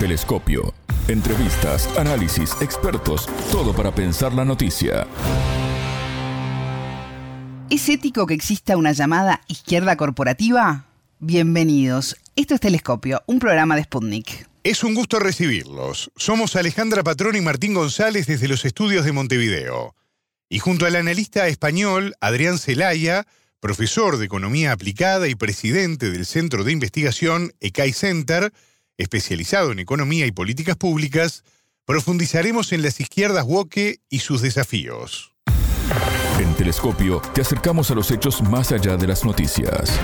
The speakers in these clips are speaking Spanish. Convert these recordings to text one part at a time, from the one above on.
Telescopio. Entrevistas, análisis, expertos, todo para pensar la noticia. ¿Es ético que exista una llamada izquierda corporativa? Bienvenidos. Esto es Telescopio, un programa de Sputnik. Es un gusto recibirlos. Somos Alejandra Patrón y Martín González desde los estudios de Montevideo. Y junto al analista español Adrián Celaya, profesor de Economía Aplicada y presidente del Centro de Investigación ECAI Center, especializado en economía y políticas públicas, profundizaremos en las izquierdas woke y sus desafíos. En Telescopio te acercamos a los hechos más allá de las noticias.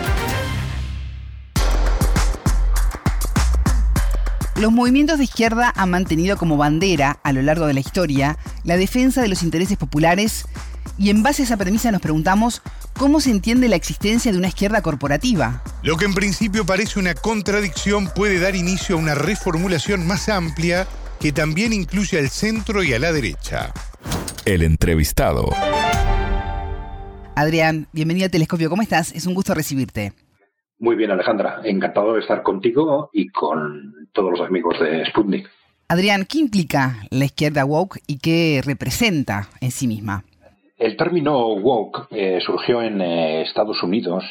Los movimientos de izquierda han mantenido como bandera a lo largo de la historia la defensa de los intereses populares y en base a esa premisa nos preguntamos cómo se entiende la existencia de una izquierda corporativa. Lo que en principio parece una contradicción puede dar inicio a una reformulación más amplia que también incluye al centro y a la derecha. El entrevistado. Adrián, bienvenido a Telescopio, ¿cómo estás? Es un gusto recibirte. Muy bien, Alejandra. Encantado de estar contigo y con todos los amigos de Sputnik. Adrián, ¿qué implica la izquierda woke y qué representa en sí misma? El término woke eh, surgió en eh, Estados Unidos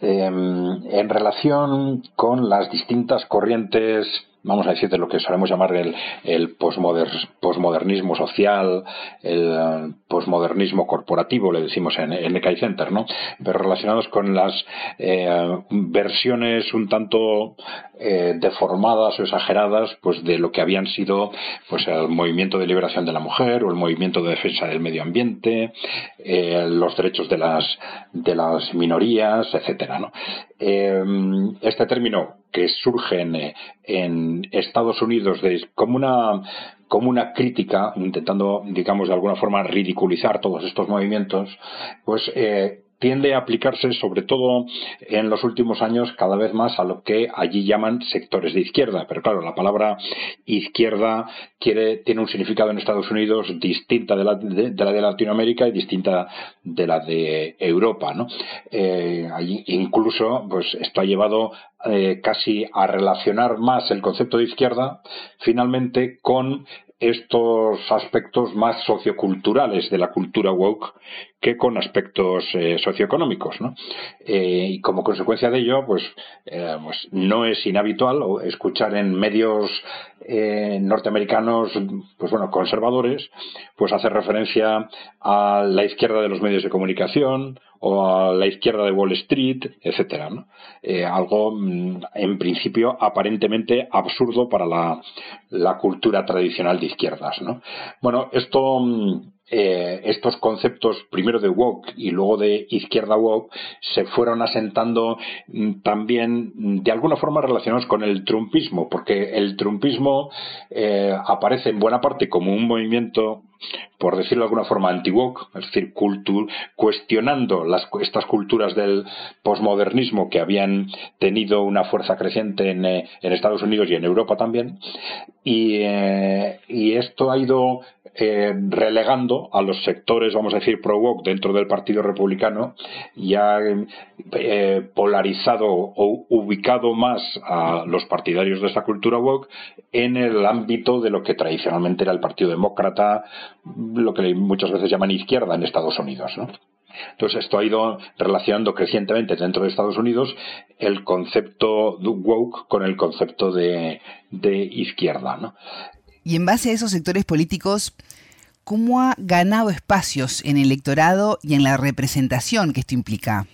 em, en relación con las distintas corrientes vamos a decir, de lo que solemos llamar el, el posmodernismo social, el eh, posmodernismo corporativo, le decimos en, en Center, ¿no? Pero relacionados con las eh, versiones un tanto eh, deformadas o exageradas, pues de lo que habían sido, pues el movimiento de liberación de la mujer o el movimiento de defensa del medio ambiente, los derechos de las de las minorías, etcétera, ¿no? este término que surgen en Estados Unidos como una como una crítica, intentando, digamos, de alguna forma ridiculizar todos estos movimientos, pues eh, tiende a aplicarse sobre todo en los últimos años cada vez más a lo que allí llaman sectores de izquierda. Pero claro, la palabra izquierda tiene un significado en Estados Unidos distinta de la de, la de Latinoamérica y distinta de la de Europa. ¿no? Eh, incluso pues esto ha llevado eh, casi a relacionar más el concepto de izquierda finalmente con estos aspectos más socioculturales de la cultura woke que con aspectos eh, socioeconómicos. ¿no? Eh, y como consecuencia de ello, pues, eh, pues, no es inhabitual escuchar en medios norteamericanos pues bueno, conservadores pues hacer referencia a la izquierda de los medios de comunicación o a la izquierda de Wall Street, etcétera, ¿no? algo mm, en principio aparentemente absurdo para la, cultura tradicional de izquierdas. ¿no? Bueno, esto mm, eh, estos conceptos, primero de woke y luego de izquierda woke, se fueron asentando mm, también de alguna forma relacionados con el trumpismo, porque el trumpismo eh, aparece en buena parte como un movimiento por decirlo de alguna forma, anti-woke, es decir, cuestionando estas culturas del posmodernismo que habían tenido una fuerza creciente en, eh, Estados Unidos y en Europa también. Y, y esto ha ido eh, relegando a los sectores, vamos a decir, pro-woke dentro del Partido Republicano, ya eh, polarizado o ubicado más a los partidarios de esta cultura woke en el ámbito de lo que tradicionalmente era el Partido Demócrata, lo que muchas veces llaman izquierda en Estados Unidos. Entonces, esto ha ido relacionando crecientemente dentro de Estados Unidos el concepto de woke con el concepto de, de izquierda. ¿no? Y en base a esos sectores políticos, ¿cómo ha ganado espacios en el electorado y en la representación que esto implica?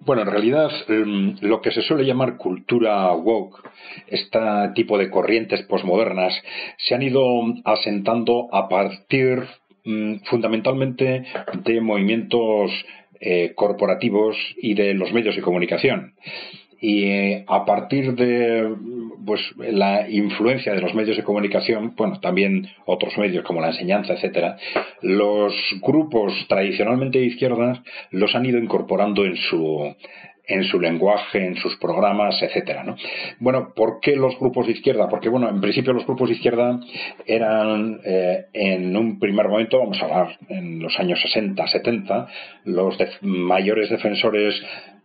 Bueno, en realidad em, lo que se suele llamar cultura woke, este tipo de corrientes posmodernas, se han ido asentando a partir mm, fundamentalmente de movimientos eh, corporativos y de los medios de comunicación y eh, a partir de pues la influencia de los medios de comunicación, bueno, también otros medios como la enseñanza, etcétera, los grupos tradicionalmente de izquierdas los han ido incorporando en su en su lenguaje, en sus programas, etcétera, ¿no? Bueno, ¿por qué los grupos de izquierda? Porque, bueno, en principio los grupos de izquierda eran, eh, en un primer momento, vamos a hablar en los años 60, 70, los mayores defensores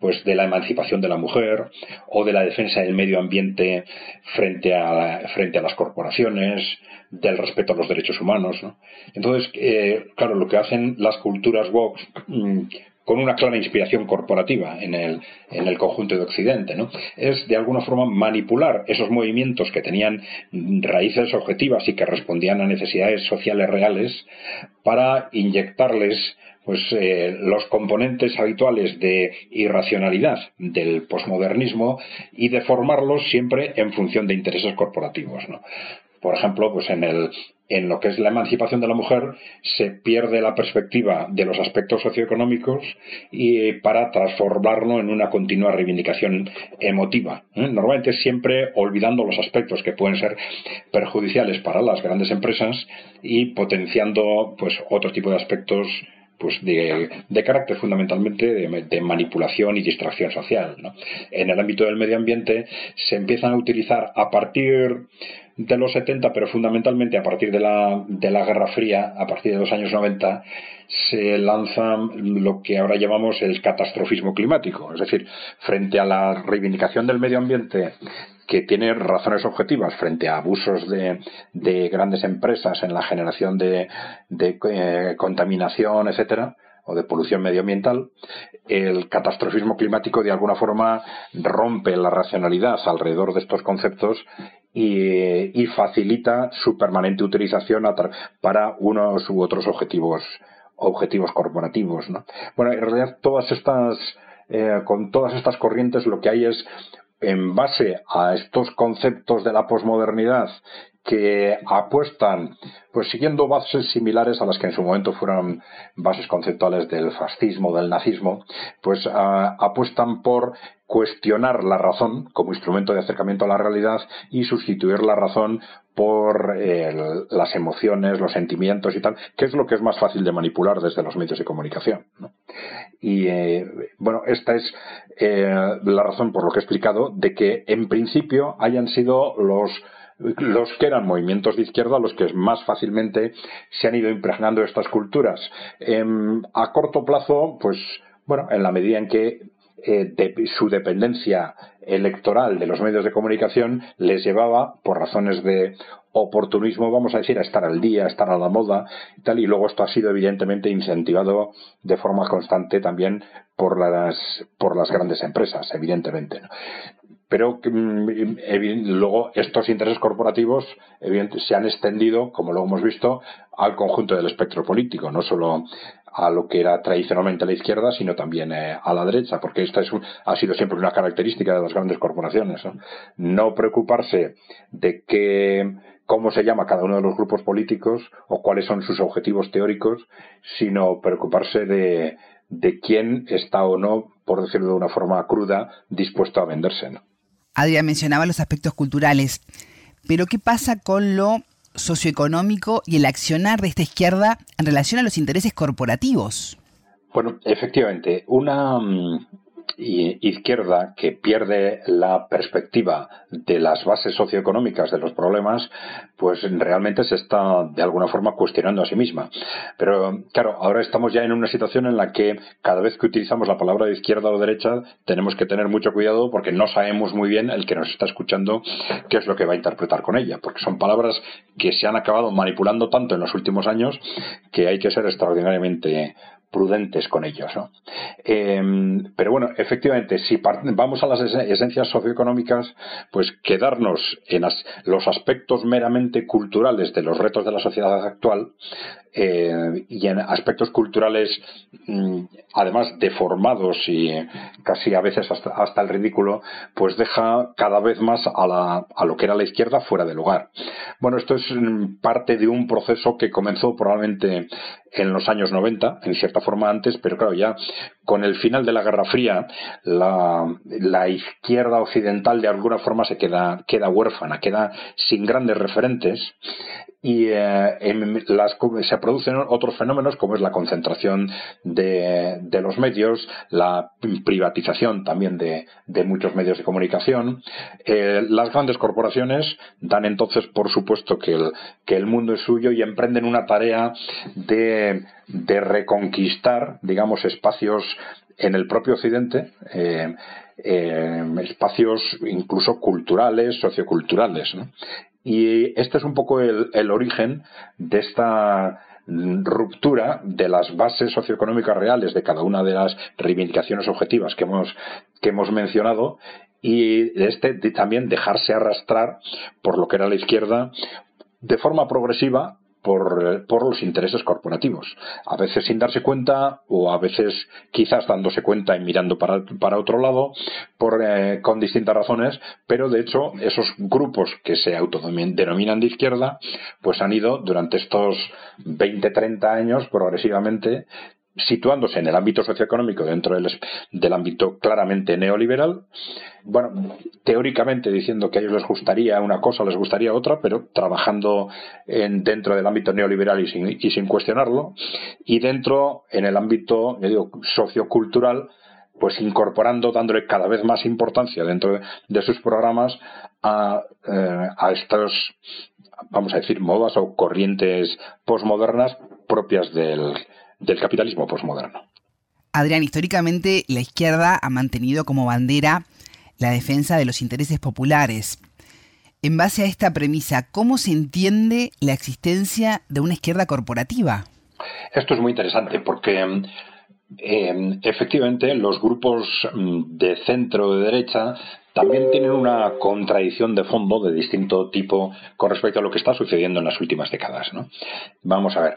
pues de la emancipación de la mujer o de la defensa del medio ambiente frente a, frente a las corporaciones, del respeto a los derechos humanos. Entonces, eh, claro, lo que hacen las culturas woke mm, con una clara inspiración corporativa en el, en el conjunto de Occidente, ¿no? Es de alguna forma manipular esos movimientos que tenían raíces objetivas y que respondían a necesidades sociales reales para inyectarles pues eh, los componentes habituales de irracionalidad del posmodernismo y de formarlos siempre en función de intereses corporativos. Por ejemplo, pues en, el, en lo que es la emancipación de la mujer se pierde la perspectiva de los aspectos socioeconómicos y para transformarlo en una continua reivindicación emotiva. ¿eh? Normalmente siempre olvidando los aspectos que pueden ser perjudiciales para las grandes empresas y potenciando pues otro tipo de aspectos pues de, carácter fundamentalmente de, manipulación y distracción social. En el ámbito del medio ambiente se empiezan a utilizar a partir de los 70, pero fundamentalmente a partir de la, de la Guerra Fría, a partir de los años 90, se lanza lo que ahora llamamos el catastrofismo climático. Es decir, frente a la reivindicación del medio ambiente que tiene razones objetivas frente a abusos de, de grandes empresas en la generación de, de eh, contaminación, etcétera, o de polución medioambiental, el catastrofismo climático de alguna forma rompe la racionalidad alrededor de estos conceptos y, facilita su permanente utilización para unos u otros objetivos objetivos corporativos. ¿no? Bueno, en realidad todas estas eh, con todas estas corrientes lo que hay es en base a estos conceptos de la posmodernidad que apuestan, pues siguiendo bases similares a las que en su momento fueron bases conceptuales del fascismo, del nazismo, pues ah, apuestan por cuestionar la razón como instrumento de acercamiento a la realidad y sustituir la razón por las emociones, los sentimientos y tal, que es lo que es más fácil de manipular desde los medios de comunicación. Y eh, bueno, esta es eh, la razón por lo que he explicado de que en principio hayan sido los los que eran movimientos de izquierda los que más fácilmente se han ido impregnando estas culturas. Em, a corto plazo, pues bueno, en la medida en que eh, su dependencia electoral de los medios de comunicación les llevaba, por razones de oportunismo, vamos a decir, a estar al día, a estar a la moda y tal, y luego esto ha sido evidentemente incentivado de forma constante también por las, por las grandes empresas, evidentemente pero mm, luego estos intereses corporativos se han extendido, como lo hemos visto, al conjunto del espectro político, no solo a lo que era tradicionalmente la izquierda, sino también eh, a la derecha, porque esta es ha sido siempre una característica de las grandes corporaciones. ¿no? preocuparse de que cómo se llama cada uno de los grupos políticos o cuáles son sus objetivos teóricos, sino preocuparse de, de quién está o no, por decirlo de una forma cruda, dispuesto a venderse. ¿no? Adrián mencionaba los aspectos culturales, pero ¿qué pasa con lo socioeconómico y el accionar de esta izquierda en relación a los intereses corporativos? Bueno, efectivamente, una, mm, izquierda que pierde la perspectiva de las bases socioeconómicas de los problemas, pues realmente se está de alguna forma cuestionando a sí misma. Pero claro, ahora estamos ya en una situación en la que cada vez que utilizamos la palabra de izquierda o derecha tenemos que tener mucho cuidado porque no sabemos muy bien el que nos está escuchando qué es lo que va a interpretar con ella, porque son palabras que se han acabado manipulando tanto en los últimos años que hay que ser extraordinariamente prudentes con ellos. Em, pero bueno, efectivamente, si vamos a las esencias socioeconómicas, pues quedarnos en los aspectos meramente culturales de los retos de la sociedad actual eh, y en aspectos culturales mm, además deformados y casi a veces hasta, el ridículo, pues deja cada vez más a, a lo que era la izquierda fuera de lugar. Bueno, esto es mm, parte de un proceso que comenzó probablemente en los años 90, en cierta forma antes, pero claro, ya con el final de la Guerra Fría, la, la izquierda occidental de alguna forma se queda, queda huérfana, queda sin grandes referentes y eh, las, se producen otros fenómenos como es la concentración de, los medios, la privatización también de, muchos medios de comunicación. Eh, las grandes corporaciones dan entonces por supuesto que el, mundo es suyo y emprenden una tarea de, de reconquistar, digamos, espacios en el propio Occidente eh, espacios incluso culturales, socioculturales. Y este es un poco el, origen de esta ruptura de las bases socioeconómicas reales de cada una de las reivindicaciones objetivas que hemos, que hemos mencionado y de este también dejarse arrastrar por lo que era la izquierda de forma progresiva por, por, los intereses corporativos. A veces sin darse cuenta o a veces quizás dándose cuenta y mirando para, para otro lado por, eh, con distintas razones, pero de hecho esos grupos que se autodenominan de izquierda pues han ido durante estos 20, 30 años progresivamente situándose en el ámbito socioeconómico dentro del, del, ámbito claramente neoliberal, bueno, teóricamente diciendo que a ellos les gustaría una cosa, les gustaría otra, pero trabajando en, dentro del ámbito neoliberal y sin, y sin cuestionarlo, y dentro, en el ámbito, yo digo, sociocultural, pues incorporando, dándole cada vez más importancia dentro de, sus programas a, eh, a estas, vamos a decir, modas o corrientes posmodernas propias del, del capitalismo posmoderno. Adrián, históricamente la izquierda ha mantenido como bandera la defensa de los intereses populares. En base a esta premisa, ¿cómo se entiende la existencia de una izquierda corporativa? Esto es muy interesante porque em, efectivamente los grupos mm, de centro de derecha también tienen una contradicción de fondo de distinto tipo con respecto a lo que está sucediendo en las últimas décadas. ¿no? Vamos a ver,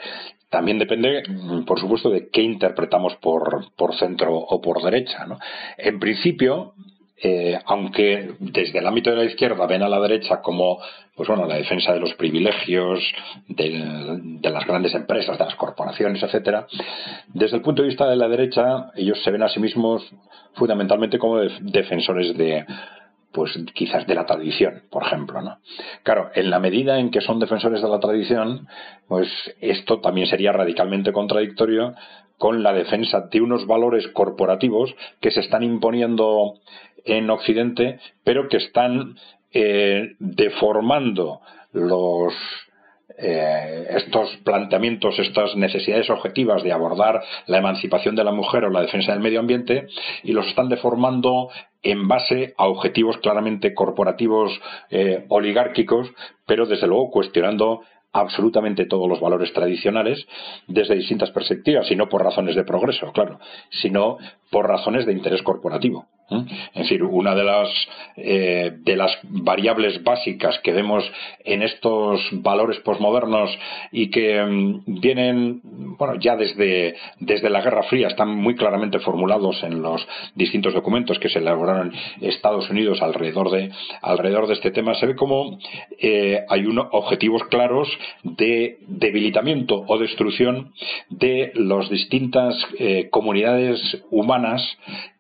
también depende, por supuesto, de qué interpretamos por, por centro o por derecha. ¿no? En principio, eh, aunque desde el ámbito de la izquierda ven a la derecha como pues bueno, la defensa de los privilegios de, las grandes empresas, de las corporaciones, etcétera, desde el punto de vista de la derecha, ellos se ven a sí mismos fundamentalmente como defensores de pues quizás de la tradición, por ejemplo, ¿no? Claro, en la medida en que son defensores de la tradición, pues esto también sería radicalmente contradictorio con la defensa de unos valores corporativos que se están imponiendo en Occidente, pero que están eh, deformando los eh, estos planteamientos, estas necesidades objetivas de abordar la emancipación de la mujer o la defensa del medio ambiente y los están deformando en base a objetivos claramente corporativos eh, oligárquicos, pero desde luego cuestionando absolutamente todos los valores tradicionales desde distintas perspectivas, y no por razones de progreso, claro, sino por razones de interés corporativo. Es decir, una de las, eh, de las variables básicas que vemos en estos valores posmodernos y que mm, vienen, bueno, ya desde, desde la Guerra Fría, están muy claramente formulados en los distintos documentos que se elaboraron en Estados Unidos alrededor de, alrededor de este tema, se ve como eh, hay unos objetivos claros de debilitamiento o destrucción de las distintas eh, comunidades humanas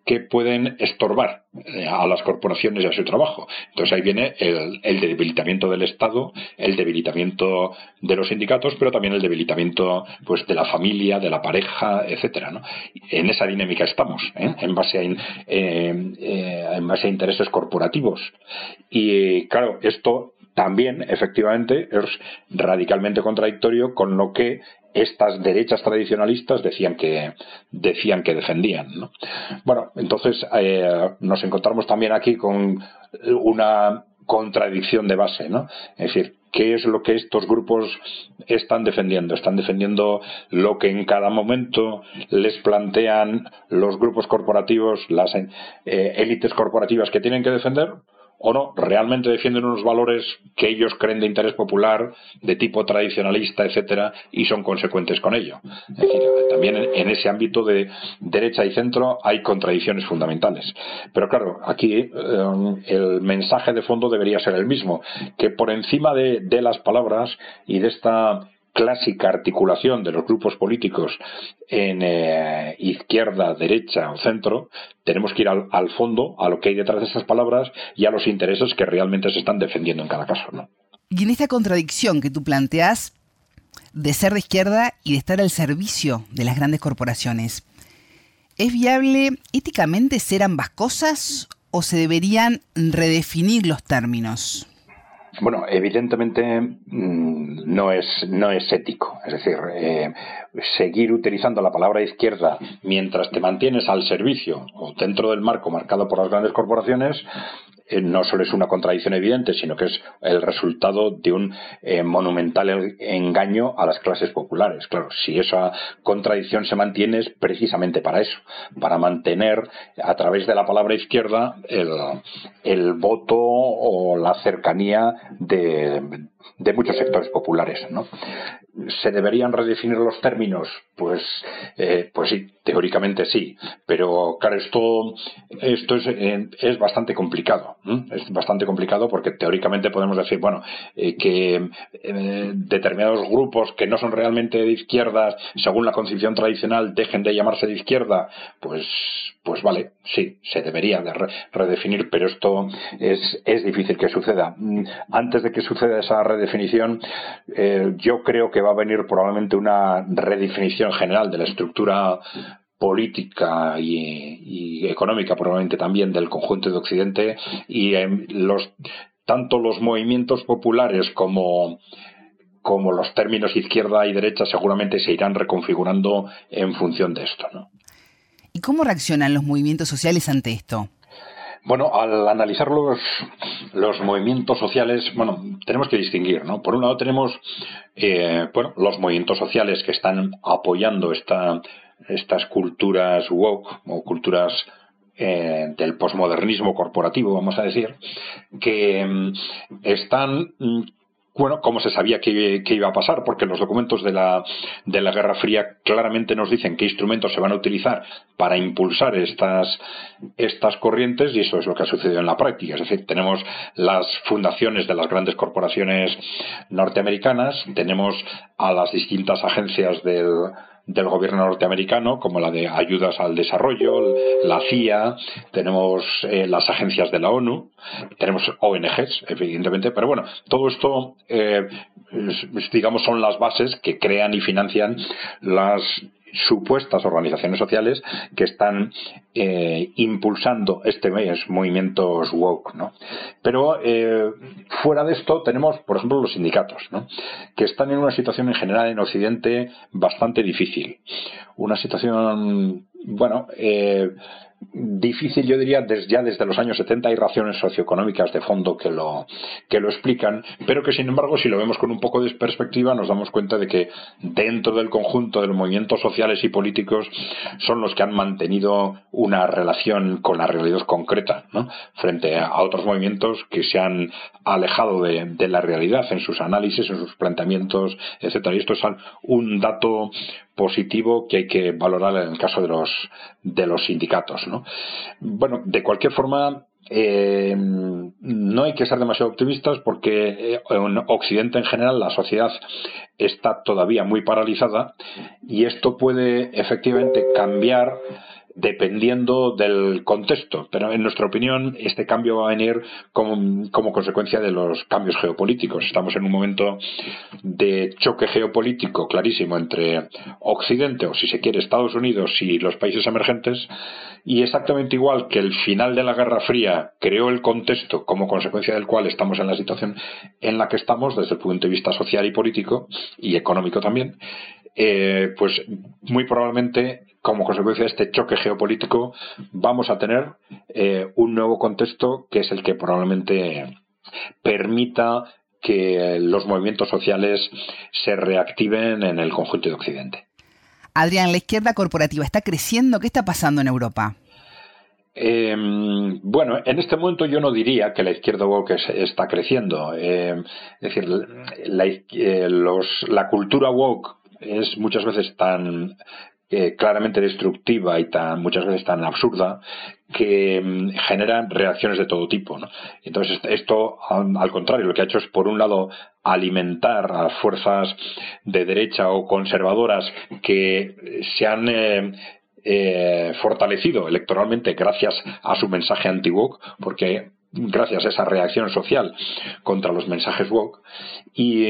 que pueden estorbar eh, a las corporaciones y a su trabajo. Entonces ahí viene el, debilitamiento del Estado, el debilitamiento de los sindicatos, pero también el debilitamiento pues de la familia, de la pareja, etcétera. En esa dinámica estamos, ¿eh? en, base a, eh, en base a intereses corporativos. Y claro, esto también efectivamente es radicalmente contradictorio con lo que estas derechas tradicionalistas decían que decían que defendían. Bueno, entonces eh, nos encontramos también aquí con una contradicción de base, ¿no? Es decir, ¿qué es lo que estos grupos están defendiendo? Están defendiendo lo que en cada momento les plantean los grupos corporativos, las eh, élites corporativas que tienen que defender, o no, realmente defienden unos valores que ellos creen de interés popular, de tipo tradicionalista, etcétera, y son consecuentes con ello. Es decir, también en ese ámbito de derecha y centro hay contradicciones fundamentales. Pero claro, aquí eh, el mensaje de fondo debería ser el mismo, que por encima de, de las palabras y de esta clásica articulación de los grupos políticos en eh, izquierda, derecha o centro, tenemos que ir al, fondo, a lo que hay detrás de esas palabras y a los intereses que realmente se están defendiendo en cada caso. Y en esta contradicción que tú planteas de ser de izquierda y de estar al servicio de las grandes corporaciones, ¿es viable éticamente ser ambas cosas o se deberían redefinir los términos? Bueno, evidentemente mm, no es, no es ético. Es decir, eh, seguir utilizando la palabra izquierda mientras te mantienes al servicio o dentro del marco marcado por las grandes corporaciones no solo es una contradicción evidente, sino que es el resultado de un eh, monumental engaño a las clases populares. Claro, si esa contradicción se mantiene es precisamente para eso, para mantener a través de la palabra izquierda el, el voto o la cercanía de, de muchos sectores populares. ¿no? ¿Se deberían redefinir los términos? Pues, eh, pues sí, teóricamente sí, pero claro, esto, esto es, eh, es bastante complicado. Es bastante complicado porque teóricamente podemos decir, bueno, eh, que determinados grupos que no son realmente de izquierdas, según la concepción tradicional, dejen de llamarse de izquierda, pues, pues vale, sí, se debería de redefinir, pero esto es, es difícil que suceda. Mm, antes de que suceda esa redefinición, yo creo que va a venir probablemente una redefinición general de la estructura política y, económica probablemente también del conjunto de Occidente y los tanto los movimientos populares como como los términos izquierda y derecha seguramente se irán reconfigurando en función de esto. ¿Y cómo reaccionan los movimientos sociales ante esto? Bueno, al analizar los, los movimientos sociales, bueno, tenemos que distinguir, ¿no? Por un lado tenemos, eh, bueno, los movimientos sociales que están apoyando esta, estas culturas woke o culturas eh, del posmodernismo corporativo, vamos a decir, que mm, están mm, bueno, como se sabía que, iba a pasar, porque los documentos de la, de la Guerra Fría claramente nos dicen qué instrumentos se van a utilizar para impulsar estas, estas corrientes y eso es lo que ha sucedido en la práctica. Es decir, tenemos las fundaciones de las grandes corporaciones norteamericanas, tenemos a las distintas agencias del del gobierno norteamericano, como la de ayudas al desarrollo, la CIA, tenemos eh, las agencias de la ONU, tenemos ONGs, evidentemente, pero bueno, todo esto, eh, digamos, son las bases que crean y financian las supuestas organizaciones sociales que están eh, impulsando este mes movimientos woke, ¿no? Pero eh, fuera de esto tenemos, por ejemplo, los sindicatos, ¿no? Que están en una situación en general en Occidente bastante difícil, una situación, bueno, eh, difícil, yo diría, desde, ya desde los años 70 hay razones socioeconómicas de fondo que lo, que lo explican, pero que sin embargo, si lo vemos con un poco de perspectiva, nos damos cuenta de que dentro del conjunto de los movimientos sociales y políticos son los que han mantenido una relación con la realidad concreta, ¿no? frente a otros movimientos que se han alejado de, de la realidad en sus análisis, en sus planteamientos, etcétera. Y esto es un dato positivo que hay que valorar en el caso de los, de los sindicatos. ¿no? Bueno, de cualquier forma, eh, no hay que ser demasiado optimistas porque eh, en Occidente en general la sociedad está todavía muy paralizada y esto puede efectivamente cambiar dependiendo del contexto. Pero en nuestra opinión, este cambio va a venir como, consecuencia de los cambios geopolíticos. Estamos en un momento de choque geopolítico clarísimo entre Occidente, o si se quiere, Estados Unidos y los países emergentes, y exactamente igual que el final de la Guerra Fría creó el contexto como consecuencia del cual estamos en la situación en la que estamos desde el punto de vista social y político y económico también, eh, pues muy probablemente como consecuencia de este choque geopolítico, vamos a tener eh, un nuevo contexto que es el que probablemente permita que los movimientos sociales se reactiven en el conjunto de Occidente. Adrián, la izquierda corporativa está creciendo. ¿Qué está pasando en Europa? Em, bueno, en este momento yo no diría que la izquierda woke está creciendo. Em, es decir, la, eh, la cultura woke es muchas veces tan eh, claramente destructiva y tan muchas veces tan absurda que mm, generan reacciones de todo tipo. Entonces esto, al contrario, lo que ha hecho es por un lado alimentar a fuerzas de derecha o conservadoras que se han eh, eh, fortalecido electoralmente gracias a su mensaje anti-woke, porque gracias a esa reacción social contra los mensajes woke. Y,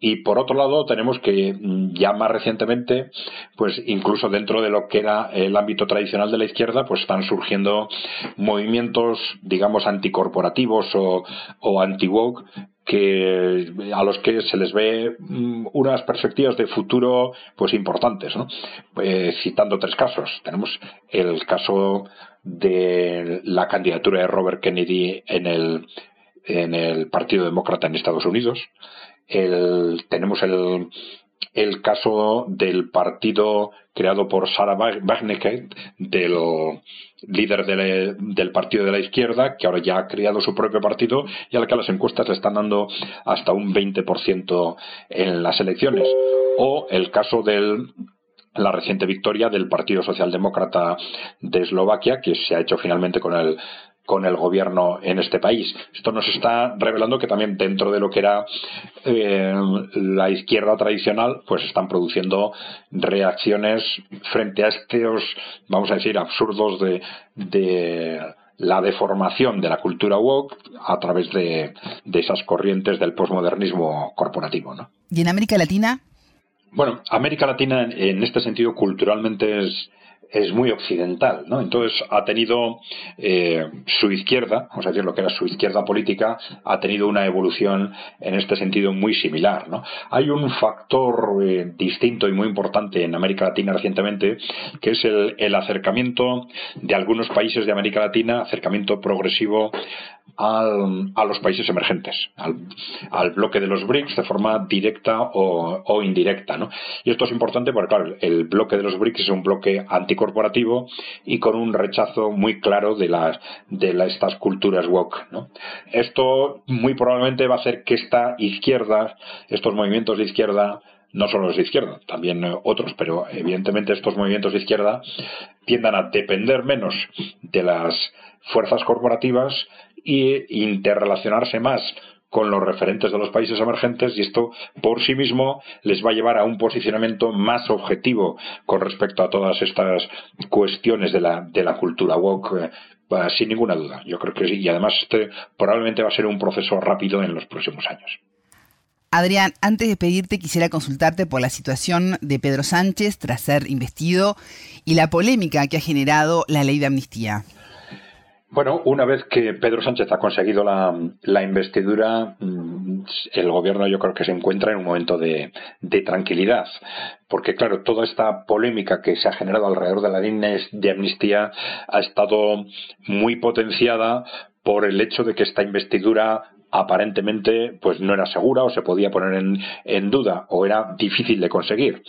y, por otro lado, tenemos que mm, ya más recientemente, pues incluso dentro de lo que era el ámbito tradicional de la izquierda, pues están surgiendo movimientos, digamos, anticorporativos o, o anti-woke que a los que se les ve mm, unas perspectivas de futuro pues importantes ¿no? Eh, citando tres casos tenemos el caso de la candidatura de Robert Kennedy en el en el Partido Demócrata en Estados Unidos el, tenemos el el caso del partido creado por Sarah Wagenknecht, del líder del partido de la izquierda, que ahora ya ha creado su propio partido y al que las encuestas le están dando hasta un 20% en las elecciones. O el caso de la reciente victoria del Partido Socialdemócrata de Eslovaquia, que se ha hecho finalmente con el con el gobierno en este país. Esto nos está revelando que también dentro de lo que era eh, la izquierda tradicional, pues están produciendo reacciones frente a estos, vamos a decir, absurdos de, de la deformación de la cultura woke a través de, de esas corrientes del posmodernismo corporativo. ¿no? ¿Y en América Latina? Bueno, América Latina en este sentido culturalmente es, es muy occidental, ¿no? Entonces ha tenido eh, su izquierda, vamos a decir lo que era su izquierda política, ha tenido una evolución en este sentido muy similar, ¿no? Hay un factor eh, distinto y muy importante en América Latina recientemente, que es el, acercamiento de algunos países de América Latina, acercamiento progresivo a los países emergentes, al, bloque de los BRICS de forma directa o, indirecta. ¿no? Y esto es importante porque, claro, el bloque de los BRICS es un bloque anticorporativo y con un rechazo muy claro de, las, de estas culturas woke. Esto muy probablemente va a hacer que esta izquierda, estos movimientos de izquierda, no solo los de izquierda, también otros, pero evidentemente estos movimientos de izquierda tiendan a depender menos de las fuerzas corporativas e interrelacionarse más con los referentes de los países emergentes y esto por sí mismo les va a llevar a un posicionamiento más objetivo con respecto a todas estas cuestiones de la, de la cultura woke, eh, sin ninguna duda. Yo creo que sí, y además este probablemente va a ser un proceso rápido en los próximos años. Adrián, antes de pedirte quisiera consultarte por la situación de Pedro Sánchez tras ser investido y la polémica que ha generado la ley de amnistía. Bueno, una vez que Pedro Sánchez ha conseguido la, investidura, mm, el gobierno yo creo que se encuentra en un momento de, tranquilidad, porque claro, toda esta polémica que se ha generado alrededor de la línea de amnistía ha estado muy potenciada por el hecho de que esta investidura aparentemente pues no era segura o se podía poner en, en duda o era difícil de conseguir.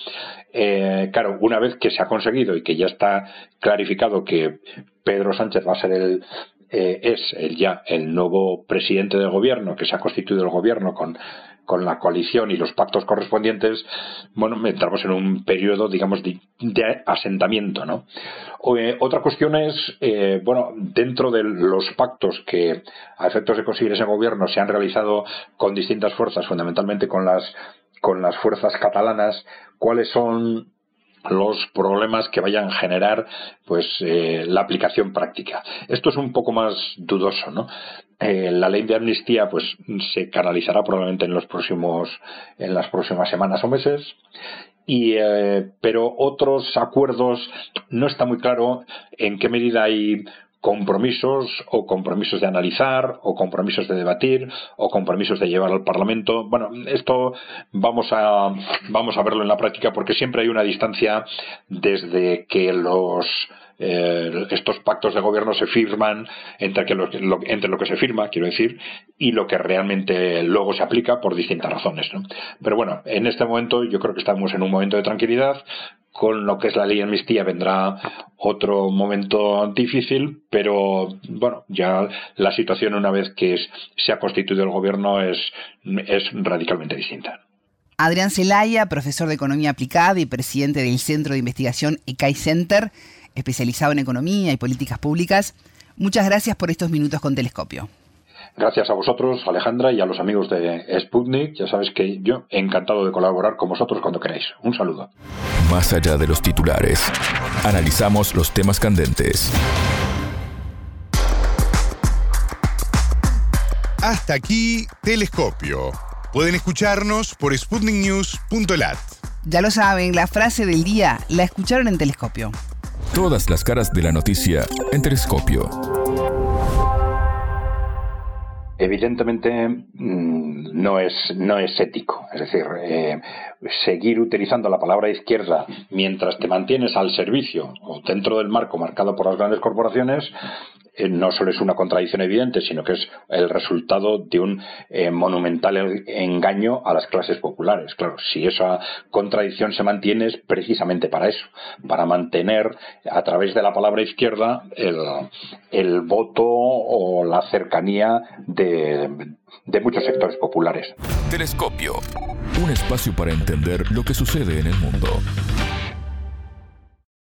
Eh, claro, una vez que se ha conseguido y que ya está clarificado que Pedro Sánchez va a ser el eh, es el ya el nuevo presidente del gobierno que se ha constituido el gobierno con con la coalición y los pactos correspondientes, bueno, entramos en un periodo, digamos, de, asentamiento, ¿no? Eh, otra cuestión es, eh, bueno, dentro de los pactos que a efectos de conseguir ese gobierno se han realizado con distintas fuerzas, fundamentalmente con las con las fuerzas catalanas, cuáles son los problemas que vayan a generar pues eh, la aplicación práctica. Esto es un poco más dudoso, ¿no? Eh, la ley de amnistía pues se canalizará probablemente en los próximos en las próximas semanas o meses y eh, pero otros acuerdos no está muy claro en qué medida hay compromisos o compromisos de analizar o compromisos de debatir o compromisos de llevar al Parlamento. Bueno, esto vamos a vamos a verlo en la práctica porque siempre hay una distancia desde que los eh, estos pactos de gobierno se firman entre, que lo, entre lo que se firma, quiero decir, y lo que realmente luego se aplica por distintas razones. ¿no? Pero bueno, en este momento yo creo que estamos en un momento de tranquilidad con lo que es la ley de amnistía vendrá otro momento difícil, pero bueno, ya la situación una vez que se ha constituido el gobierno es, es radicalmente distinta. Adrián Zelaya, profesor de Economía Aplicada y presidente del Centro de Investigación ECAI Center, especializado en economía y políticas públicas, muchas gracias por estos minutos con Telescopio. Gracias a vosotros, Alejandra, y a los amigos de Sputnik. Ya sabes que yo encantado de colaborar con vosotros cuando queráis. Un saludo. Más allá de los titulares, analizamos los temas candentes. Hasta aquí, Telescopio. Pueden escucharnos por sputniknews.lat. Ya lo saben, la frase del día la escucharon en Telescopio. Todas las caras de la noticia en Telescopio. Evidentemente mm, no es, no es ético. Es decir, eh, seguir utilizando la palabra izquierda mientras te mantienes al servicio o dentro del marco marcado por las grandes corporaciones no solo es una contradicción evidente, sino que es el resultado de un eh, monumental engaño a las clases populares. Claro, si esa contradicción se mantiene es precisamente para eso, para mantener a través de la palabra izquierda el, el voto o la cercanía de, de muchos sectores populares. Telescopio, un espacio para entender lo que sucede en el mundo.